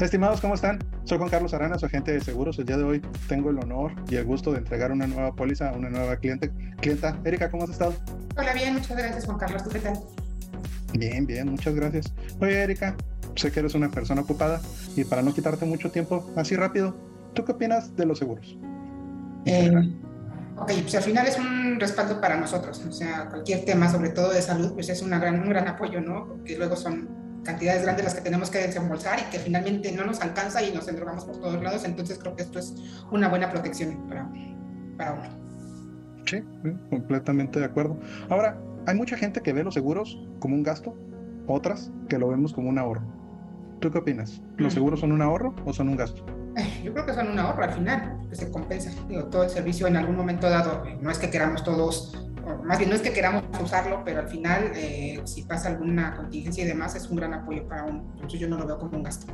Estimados, ¿cómo están? Soy Juan Carlos Arana, su agente de seguros. El día de hoy tengo el honor y el gusto de entregar una nueva póliza a una nueva cliente, clienta. Erika, ¿cómo has estado? Hola, bien, muchas gracias, Juan Carlos. ¿Tú qué tal? Bien, bien, muchas gracias. Oye, Erika, sé que eres una persona ocupada y para no quitarte mucho tiempo, así rápido, ¿tú qué opinas de los seguros? Eh, ok, pues al final es un respaldo para nosotros. O sea, cualquier tema, sobre todo de salud, pues es una gran, un gran apoyo, ¿no? Porque luego son cantidades grandes las que tenemos que desembolsar y que finalmente no nos alcanza y nos endrogamos por todos lados. Entonces creo que esto es una buena protección para, para uno. Sí, completamente de acuerdo. Ahora, hay mucha gente que ve los seguros como un gasto, otras que lo vemos como un ahorro. ¿Tú qué opinas? ¿Los seguros son un ahorro o son un gasto? Yo creo que son un ahorro al final, que se compensa. Digo, todo el servicio en algún momento dado, no es que queramos todos más bien no es que queramos usarlo, pero al final, eh, si pasa alguna contingencia y demás, es un gran apoyo para uno. Entonces yo no lo veo como un gasto.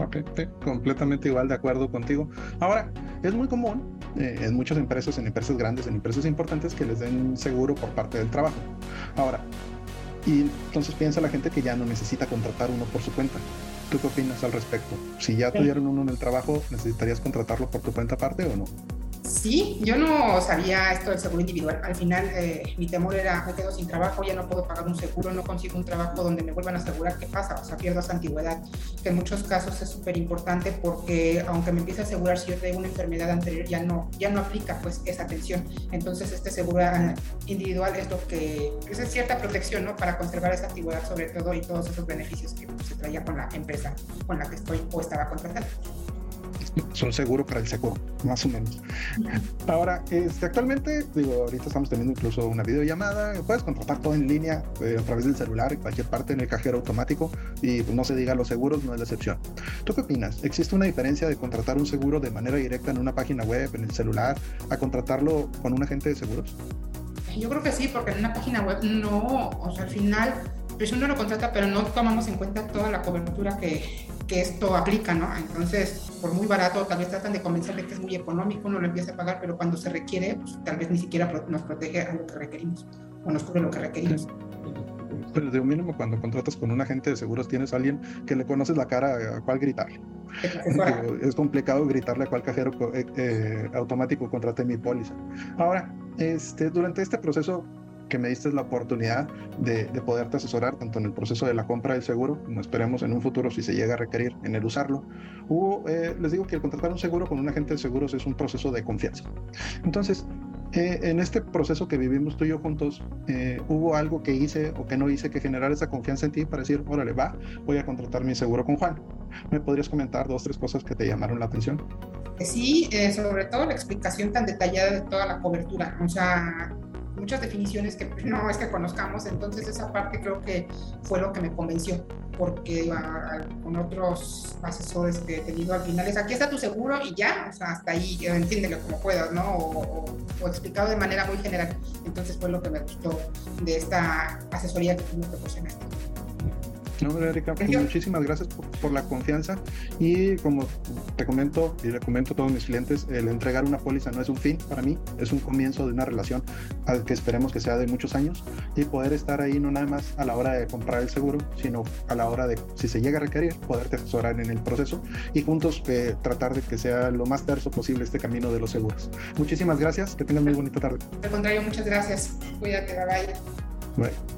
Ok, completamente igual de acuerdo contigo. Ahora, es muy común eh, en muchas empresas, en empresas grandes, en empresas importantes, que les den seguro por parte del trabajo. Ahora, y entonces piensa la gente que ya no necesita contratar uno por su cuenta. ¿Tú qué opinas al respecto? Si ya tuvieron uno en el trabajo, ¿necesitarías contratarlo por tu cuenta aparte o no? Sí, yo no sabía esto del seguro individual. Al final, eh, mi temor era, me quedo sin trabajo, ya no puedo pagar un seguro, no consigo un trabajo donde me vuelvan a asegurar qué pasa, o sea, pierdo esa antigüedad, que en muchos casos es súper importante porque aunque me empiece a asegurar si yo tengo una enfermedad anterior, ya no, ya no aplica pues esa atención. Entonces, este seguro individual es lo que, es cierta protección, ¿no? Para conservar esa antigüedad sobre todo y todos esos beneficios que se traía con la empresa con la que estoy o estaba contratando son seguro para el seguro, más o menos. Ahora, este, actualmente, digo, ahorita estamos teniendo incluso una videollamada, puedes contratar todo en línea eh, a través del celular, en cualquier parte en el cajero automático y pues, no se diga los seguros, no es la excepción. ¿Tú qué opinas? ¿Existe una diferencia de contratar un seguro de manera directa en una página web, en el celular, a contratarlo con un agente de seguros? Yo creo que sí, porque en una página web no, o sea, al final pues uno lo contrata, pero no tomamos en cuenta toda la cobertura que, que, esto aplica, ¿no? Entonces, por muy barato, tal vez tratan de convencerle que es muy económico, uno lo empieza a pagar, pero cuando se requiere, pues, tal vez ni siquiera nos protege a lo que requerimos o nos cubre lo que requerimos. Pero de un mínimo, cuando contratas con un agente de seguros, tienes a alguien que le conoces la cara a cuál gritarle. es complicado gritarle a cual cajero eh, eh, automático contrate mi póliza. Ahora, este, durante este proceso, que me diste la oportunidad de, de, poderte asesorar tanto en el proceso de la compra del seguro, como esperemos en un futuro si se llega a requerir en el usarlo. Hubo, eh, les digo que el contratar un seguro con un agente de seguros es un proceso de confianza. Entonces, eh, en este proceso que vivimos tú y yo juntos, eh, ¿hubo algo que hice o que no hice que generara esa confianza en ti para decir, órale, va, voy a contratar mi seguro con Juan? ¿Me podrías comentar dos, tres cosas que te llamaron la atención? Sí, sobre todo la explicación tan detallada de toda la cobertura. O sea, muchas definiciones que no es que conozcamos, entonces esa parte creo que fue lo que me convenció, porque con otros asesores que he tenido al final es aquí está tu seguro y ya, o sea, hasta ahí, entiéndelo como puedas, ¿no? O, o, explicado de manera muy general. Entonces fue lo que me gustó de esta asesoría que tú me proporcionaste. No, Erika, pues muchísimas gracias por, la confianza y como te comento y le comento a todos mis clientes, el entregar una póliza no es un fin para mí, es un comienzo de una relación al que esperemos que sea de muchos años y poder estar ahí no nada más a la hora de comprar el seguro, sino a la hora de, si se llega a requerir, poderte asesorar en el proceso y juntos eh, tratar de que sea lo más terso posible este camino de los seguros. Muchísimas gracias, que tengan muy bonita tarde. Al contrario, muchas gracias. Cuídate, bye bye. Bye.